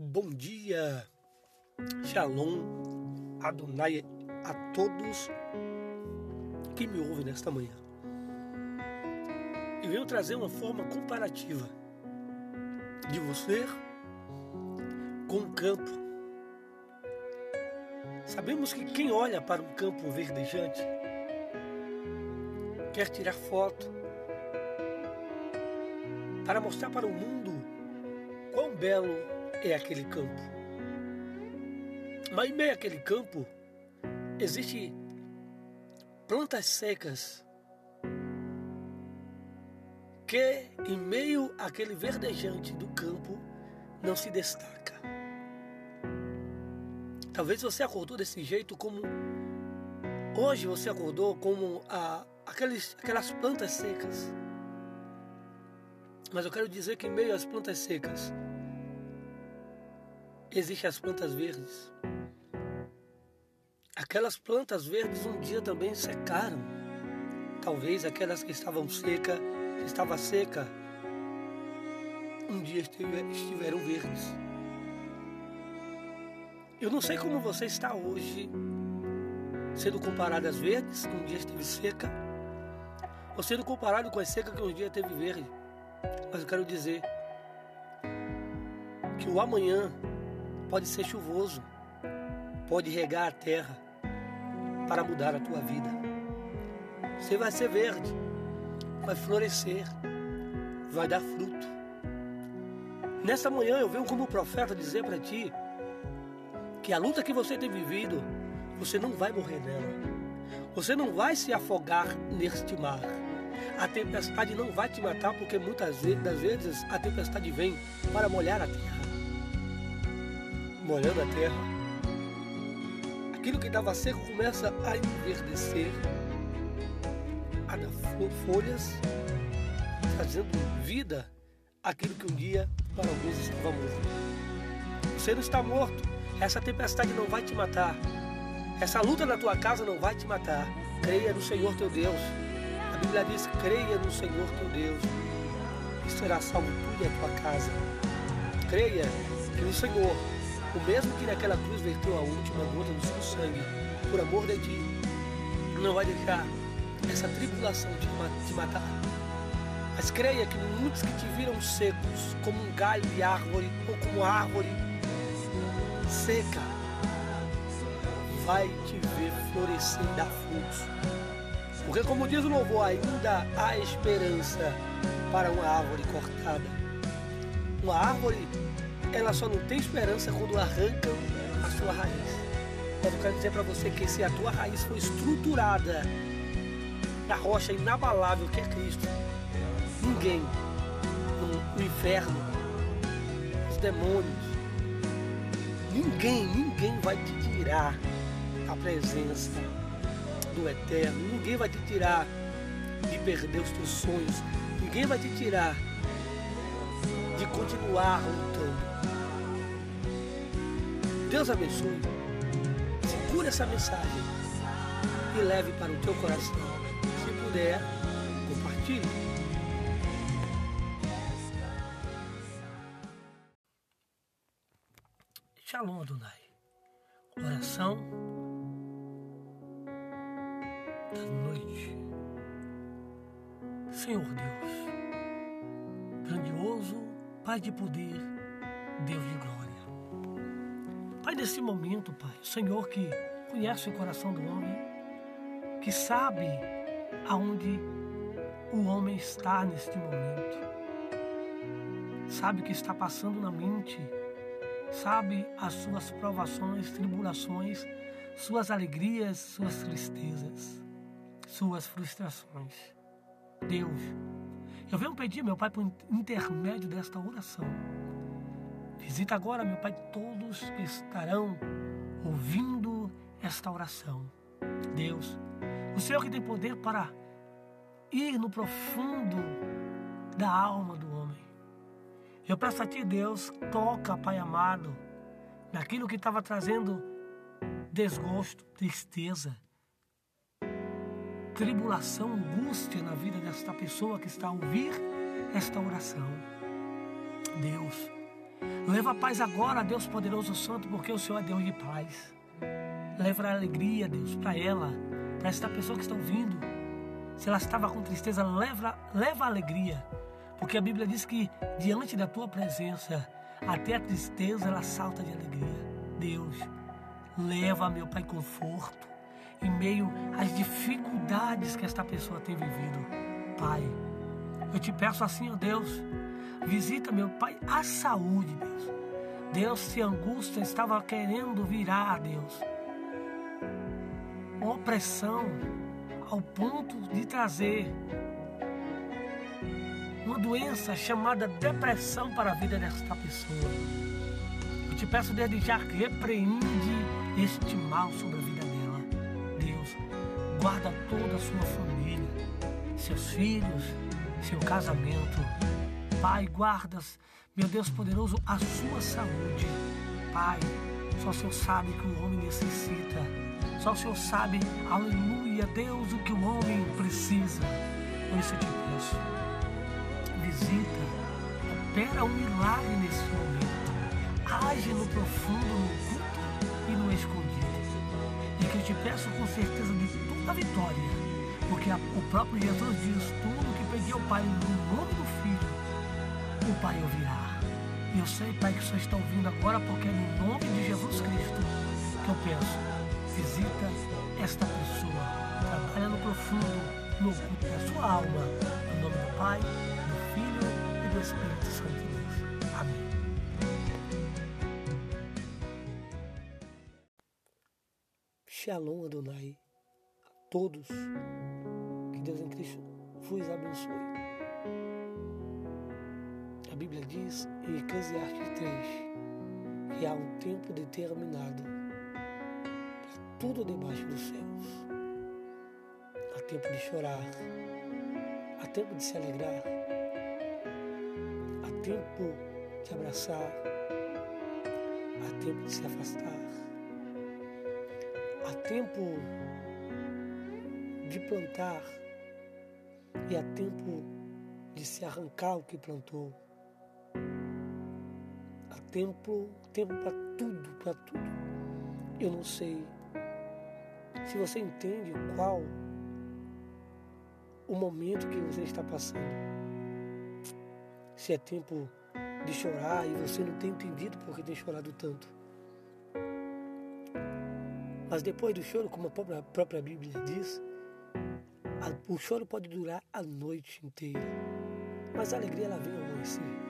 Bom dia, Shalom, Adonai a todos que me ouvem nesta manhã. E venho trazer uma forma comparativa de você com o campo. Sabemos que quem olha para um campo verdejante quer tirar foto para mostrar para o mundo quão belo é aquele campo. Mas em meio àquele campo existe plantas secas que em meio àquele verdejante do campo não se destaca. Talvez você acordou desse jeito como hoje você acordou como a, aqueles, aquelas plantas secas. Mas eu quero dizer que em meio às plantas secas existem as plantas verdes. Aquelas plantas verdes um dia também secaram. Talvez aquelas que estavam seca, que estava seca, um dia estiveram verdes. Eu não sei como você está hoje, sendo comparado às verdes, que um dia esteve seca, ou sendo comparado com as secas que um dia teve verde. Mas eu quero dizer que o amanhã pode ser chuvoso, pode regar a terra para mudar a tua vida. Você vai ser verde, vai florescer, vai dar fruto. Nessa manhã eu venho como profeta dizer para ti que a luta que você tem vivido, você não vai morrer nela. Você não vai se afogar neste mar. A tempestade não vai te matar porque muitas das vezes a tempestade vem para molhar a terra. Molhando a terra, aquilo que estava seco começa a enverdecer, a dar folhas, trazendo vida àquilo que um dia para alguns estava morto. Você não está morto, essa tempestade não vai te matar, essa luta na tua casa não vai te matar. Creia no Senhor teu Deus. A Bíblia diz: creia no Senhor teu Deus e será salvo tu e a tua casa. Creia que o Senhor, o mesmo que naquela cruz verteu a última gota do seu sangue, por amor de ti, não vai deixar essa tribulação te matar. Mas creia que muitos que te viram secos, como um galho de árvore ou como árvore seca, vai te ver florescer e dar frutos. Porque, como diz o louvor, ainda há esperança para uma árvore cortada. Uma árvore, ela só não tem esperança quando arrancam a sua raiz. Mas eu quero dizer para você que se a tua raiz for estruturada na rocha inabalável que é Cristo, ninguém no inferno, os demônios, ninguém, ninguém vai te tirar a presença do Eterno. Ninguém vai te tirar de perder os teus sonhos. Ninguém vai te tirar de continuar lutando. Deus abençoe. Segura essa mensagem e leve para o teu coração. Se puder, compartilhe. Shalom Adonai. Oração da noite. Senhor Deus, grandioso, Pai de poder, Deus de glória. Pai, nesse momento, Pai, o Senhor que conhece o coração do homem, que sabe aonde o homem está neste momento, sabe o que está passando na mente, sabe as suas provações, tribulações, suas alegrias, suas tristezas, suas frustrações. Deus, eu venho pedir, meu Pai, por intermédio desta oração. Visita agora, meu Pai, todos que estarão ouvindo esta oração. Deus, o Senhor que tem poder para ir no profundo da alma do homem. Eu peço a Ti, Deus, toca, Pai amado, naquilo que estava trazendo desgosto, tristeza, tribulação, angústia na vida desta pessoa que está a ouvir esta oração. Deus, Leva a paz agora, Deus poderoso santo, porque o Senhor é Deus de paz. Leva a alegria, Deus, para ela, para esta pessoa que está ouvindo. Se ela estava com tristeza, leva, leva a alegria. Porque a Bíblia diz que diante da tua presença, até a tristeza ela salta de alegria. Deus, leva, meu Pai, conforto em meio às dificuldades que esta pessoa tem vivido. Pai, eu te peço assim, ó Deus, visita, meu Pai, a saúde, Deus. Deus, se angústia estava querendo virar, Deus, opressão ao ponto de trazer uma doença chamada depressão para a vida desta pessoa. Eu te peço desde já que repreende este mal sobre a vida dela. Deus, guarda toda a sua família, seus filhos, seu casamento. Pai, guardas, meu Deus poderoso, a sua saúde. Pai, só o Senhor sabe que o homem necessita. Só o Senhor sabe, aleluia, Deus, o que o homem precisa. Por isso eu te peço, visita, opera um milagre nesse momento. Age no profundo, no culto e no escondido. E que eu te peço com certeza de toda a vitória. Porque o próprio Jesus diz: tudo que pedi ao Pai no nome do Filho, o Pai ouvirá. E eu sei, Pai, que o Senhor está ouvindo agora, porque é no nome de Jesus Cristo que eu peço. Visita esta pessoa. Trabalha no profundo, no oculto da sua alma. Em nome do Pai, do Filho e do Espírito Santo de Deus. Amém. Shalom Adonai a todos. Que Deus em Cristo vos abençoe. Bíblia diz em Eclesiastes 3 que há um tempo determinado para tudo debaixo dos céus. Há tempo de chorar, há tempo de se alegrar, há tempo de abraçar, há tempo de se afastar, há tempo de plantar e há tempo de se arrancar o que plantou. Tempo, tempo para tudo, para tudo. Eu não sei se você entende qual o momento que você está passando. Se é tempo de chorar e você não tem entendido porque tem chorado tanto. Mas depois do choro, como a própria, a própria Bíblia diz, a, o choro pode durar a noite inteira. Mas a alegria ela vem ao amanhecer.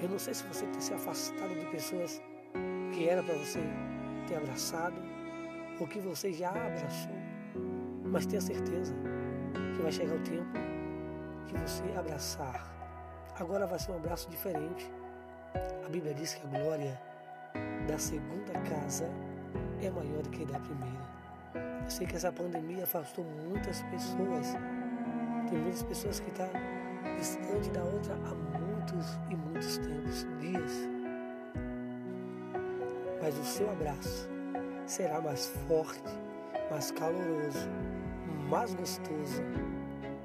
Eu não sei se você tem se afastado de pessoas que era para você ter abraçado ou que você já abraçou. Mas tenha certeza que vai chegar o tempo que você abraçar. Agora vai ser um abraço diferente. A Bíblia diz que a glória da segunda casa é maior do que da primeira. Eu sei que essa pandemia afastou muitas pessoas. Tem muitas pessoas que estão tá distante da outra há muitos e muitos tempos, dias. Mas o seu abraço será mais forte, mais caloroso, mais gostoso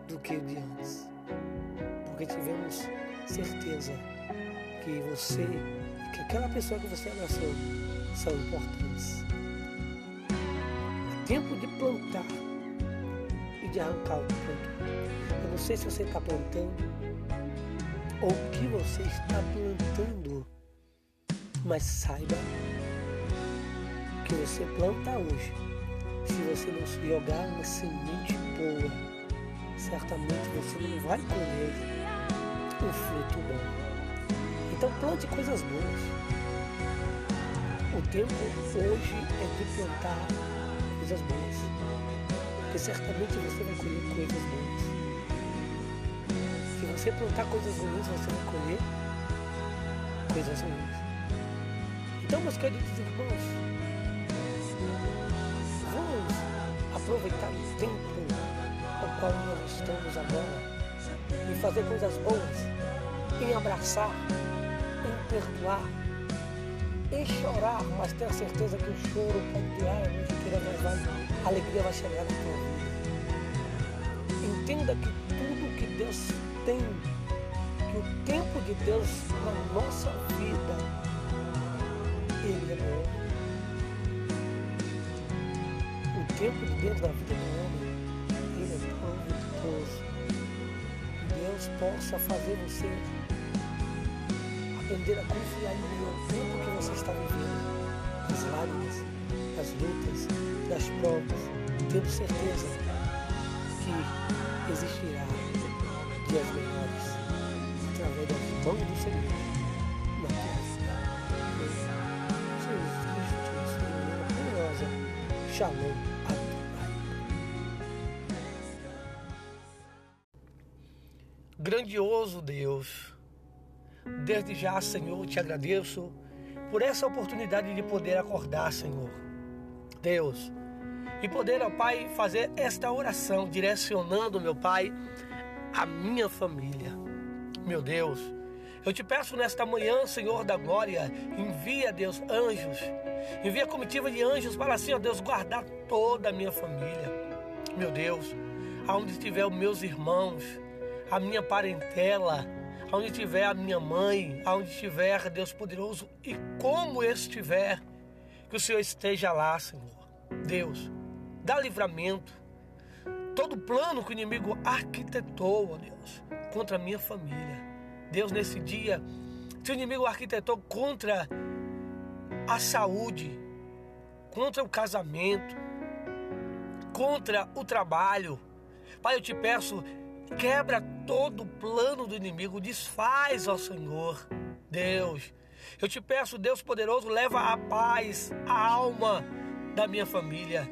do que o de antes. Porque tivemos certeza que você, que aquela pessoa que você abraçou, são importantes. É tempo de plantar e de arrancar o que plantou. Eu não sei se você está plantando ou o que você está plantando, mas saiba que você planta hoje. Se você não se jogar uma semente boa, certamente você não vai colher um fruto bom. Então plante coisas boas. O tempo hoje é de plantar coisas boas. Porque certamente você vai colher coisas boas. Você plantar coisas ruins, você vai colher coisas ruins. Então, meus queridos irmãos, vamos aproveitar o tempo ao qual nós estamos agora e fazer coisas boas, em abraçar, em perdoar, em chorar, mas tenha certeza que o choro pode durar a a alegria vai chegar na tua vida. Entenda que tudo que Deus tem, que o tempo de Deus na nossa vida, Ele é. O tempo de Deus na vida do homem, Ele é tão vitorioso. Deus possa fazer você aprender a confiar em Deus o tempo que você está vivendo, das lágrimas, das lutas, das provas, tendo certeza que existirá dias melhores através das mãos do Senhor vida. Jesus Cristo te abençoe de maneira poderosa. Shalom. Grandioso Deus, desde já, Senhor, te agradeço por essa oportunidade de poder acordar, Senhor. Deus, e poder, ó Pai, fazer esta oração direcionando, meu Pai, a minha família. Meu Deus, eu te peço nesta manhã, Senhor da glória, envia, Deus, anjos, envia comitiva de anjos para assim, ó Deus, guardar toda a minha família. Meu Deus, aonde estiver os meus irmãos, a minha parentela, aonde estiver a minha mãe, aonde estiver Deus poderoso e como estiver, que o Senhor esteja lá, Senhor. Deus, dá livramento. Todo plano que o inimigo arquitetou, ó Deus, contra a minha família. Deus, nesse dia, se o inimigo arquitetou contra a saúde, contra o casamento, contra o trabalho, Pai, eu te peço, quebra todo o plano do inimigo, desfaz, ó Senhor, Deus. Eu te peço, Deus poderoso, leva a paz, a alma da minha família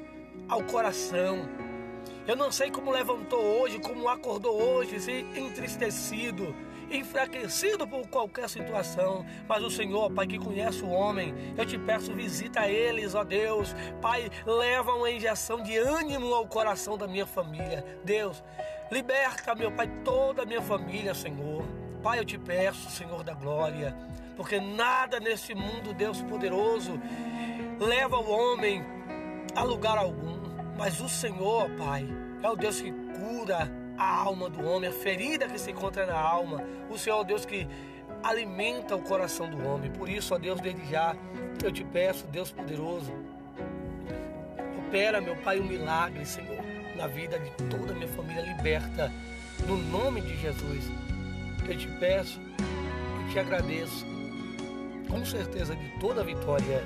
ao coração. Eu não sei como levantou hoje, como acordou hoje, se entristecido, enfraquecido por qualquer situação, mas o Senhor, Pai, que conhece o homem, eu te peço, visita eles, ó Deus. Pai, leva uma injeção de ânimo ao coração da minha família. Deus, liberta, meu Pai, toda a minha família, Senhor. Pai, eu te peço, Senhor da glória, porque nada nesse mundo, Deus poderoso, leva o homem a lugar algum. Mas o Senhor, Pai, é o Deus que cura a alma do homem, a ferida que se encontra na alma. O Senhor é o Deus que alimenta o coração do homem. Por isso, ó Deus, desde já, eu te peço, Deus poderoso, opera, meu Pai, um milagre, Senhor, na vida de toda a minha família liberta. No nome de Jesus, eu te peço e te agradeço, com certeza de toda a vitória.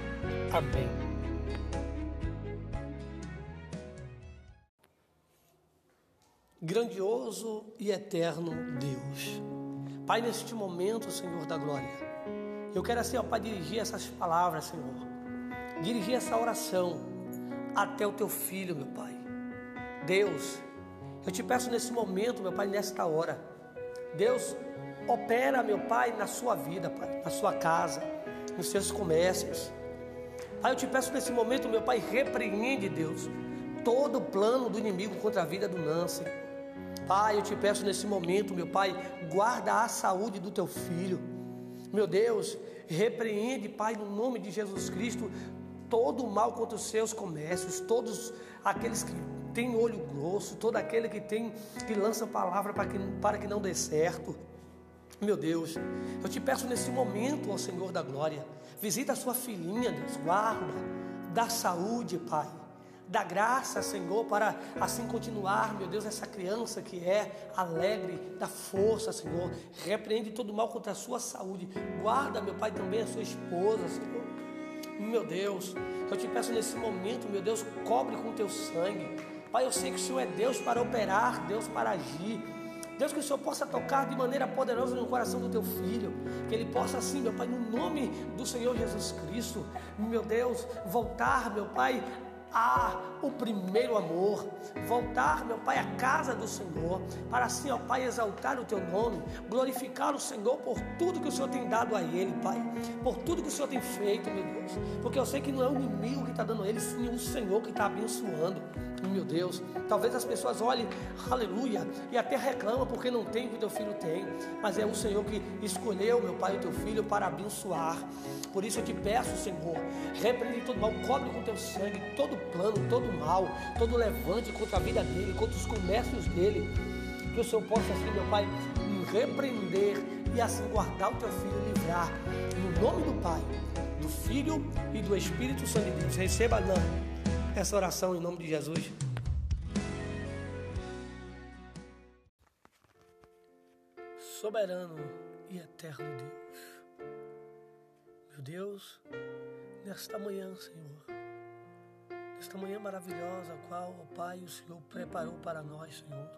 Amém. Grandioso e eterno Deus. Pai, neste momento, Senhor da glória, eu quero assim, ó Pai, dirigir essas palavras, Senhor, dirigir essa oração até o teu filho, meu Pai. Deus, eu te peço nesse momento, meu Pai, nesta hora, Deus, opera, meu Pai, na sua vida, Pai, na sua casa, nos seus comércios. Pai, eu te peço nesse momento, meu Pai, repreende, Deus, todo o plano do inimigo contra a vida do Nancy. Pai, eu te peço nesse momento, meu Pai, guarda a saúde do teu filho. Meu Deus, repreende, Pai, no nome de Jesus Cristo, todo o mal contra os seus comércios, todos aqueles que têm olho grosso, todo aquele que tem que lança palavra para que, para que não dê certo. Meu Deus, eu te peço nesse momento, ó Senhor da glória, visita a sua filhinha, Deus, guarda, dá saúde, Pai da graça, Senhor, para assim continuar, meu Deus, essa criança que é alegre, da força, Senhor. Repreende todo mal contra a sua saúde. Guarda, meu Pai, também a sua esposa, Senhor. Meu Deus, eu te peço nesse momento, meu Deus, cobre com teu sangue. Pai, eu sei que o Senhor é Deus para operar, Deus para agir. Deus, que o Senhor possa tocar de maneira poderosa no coração do teu filho. Que ele possa, assim, meu Pai, no nome do Senhor Jesus Cristo, meu Deus, voltar, meu Pai, a o primeiro amor, voltar, meu Pai, à casa do Senhor, para assim, ó Pai, exaltar o teu nome, glorificar o Senhor por tudo que o Senhor tem dado a ele, Pai, por tudo que o Senhor tem feito, meu Deus, porque eu sei que não é o inimigo que está dando a ele, sim o Senhor que está abençoando, meu Deus. Talvez as pessoas olhem, aleluia, e até reclamam porque não tem o que teu filho tem, mas é o Senhor que escolheu, meu Pai, o teu filho para abençoar. Por isso eu te peço, Senhor, repreende todo mal, cobre com teu sangue todo plano, todo mal, todo levante contra a vida dele, contra os comércios dele. Que o Senhor possa, assim, meu Pai, repreender e assim guardar o teu filho e livrar. No nome do Pai, do Filho e do Espírito Santo de Deus. Receba não essa oração em nome de Jesus. Soberano e eterno Deus. Meu Deus, nesta manhã, Senhor, nesta manhã maravilhosa, a qual, ó Pai, o Senhor preparou para nós, Senhor.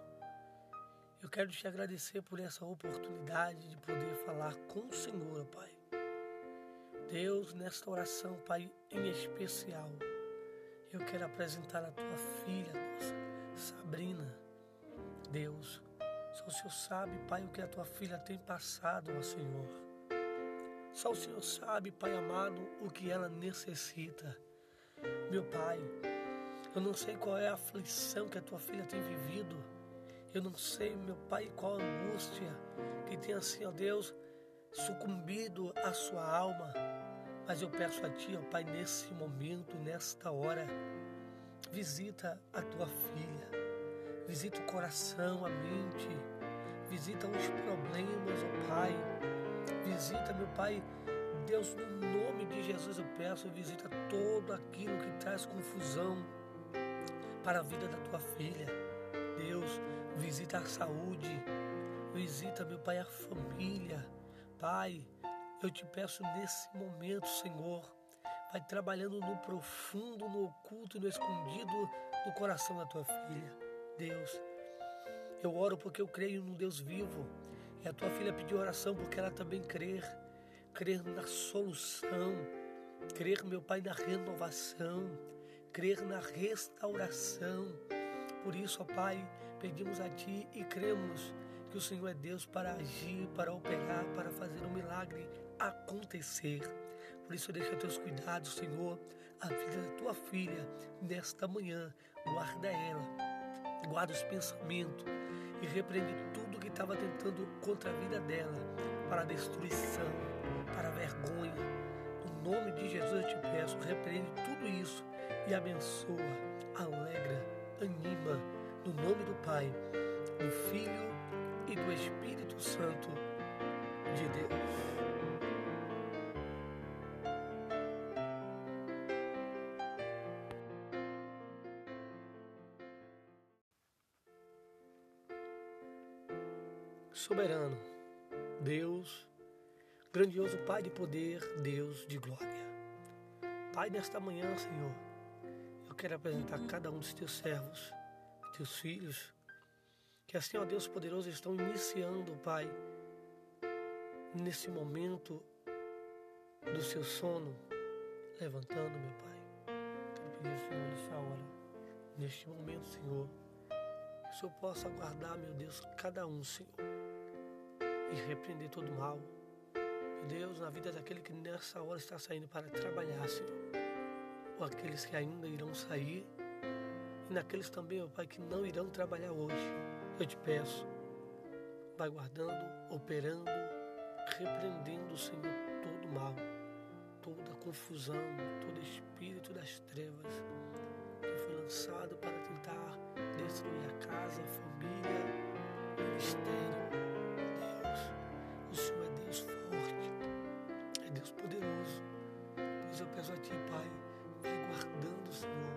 Eu quero te agradecer por essa oportunidade de poder falar com o Senhor, ó Pai. Deus, nesta oração, Pai, em especial, eu quero apresentar a tua filha, Deus, Sabrina. Deus, só o Senhor sabe, Pai, o que a tua filha tem passado, ó Senhor. Só o Senhor sabe, Pai amado, o que ela necessita. Meu Pai, eu não sei qual é a aflição que a tua filha tem vivido. Eu não sei, meu Pai, qual a angústia que tem assim, ó Deus, sucumbido a sua alma. Mas eu peço a Ti, ó Pai, nesse momento, nesta hora, visita a tua filha, visita o coração, a mente, visita os problemas, ó Pai, visita, meu Pai, Deus, no nome de Jesus eu peço, visita todo aquilo que traz confusão para a vida da tua filha. Deus, visita a saúde, visita, meu Pai, a família. Pai, eu te peço nesse momento, Senhor, vai trabalhando no profundo, no oculto, no escondido do coração da tua filha. Deus, eu oro porque eu creio num Deus vivo. E a tua filha pediu oração porque ela também crer, crer na solução, crer, meu Pai, na renovação, crer na restauração. Por isso, ó Pai, pedimos a Ti e cremos que o Senhor é Deus para agir, para operar, para fazer um milagre acontecer. Por isso, deixa teus cuidados, Senhor, a vida da tua filha nesta manhã. Guarda ela, guarda os pensamentos e repreende tudo que estava tentando contra a vida dela, para destruição, para vergonha. No nome de Jesus eu te peço, repreende tudo isso e abençoa, alegra, anima, no nome do Pai, do Filho e do Espírito Santo de Deus. Grandioso Pai de poder, Deus de glória. Pai, nesta manhã, Senhor, eu quero apresentar cada um dos teus servos, teus filhos, que assim, ó Deus poderoso, estão iniciando, Pai, nesse momento do seu sono, levantando, meu Pai. Quero pedir, Senhor, nessa hora, neste momento, Senhor, que o Senhor possa guardar, meu Deus, cada um, Senhor e repreender todo mal. Deus na vida daquele que nessa hora está saindo para trabalhar, Senhor. Ou aqueles que ainda irão sair. E naqueles também, ó Pai, que não irão trabalhar hoje. Eu te peço, vai guardando, operando, repreendendo, Senhor, todo mal, toda confusão, todo espírito das trevas que foi lançado para tentar destruir a casa, a família, o ministério. Deus, o Senhor é Deus forte. Deus poderoso, pois eu peço a Ti, Pai, vai guardando, Senhor.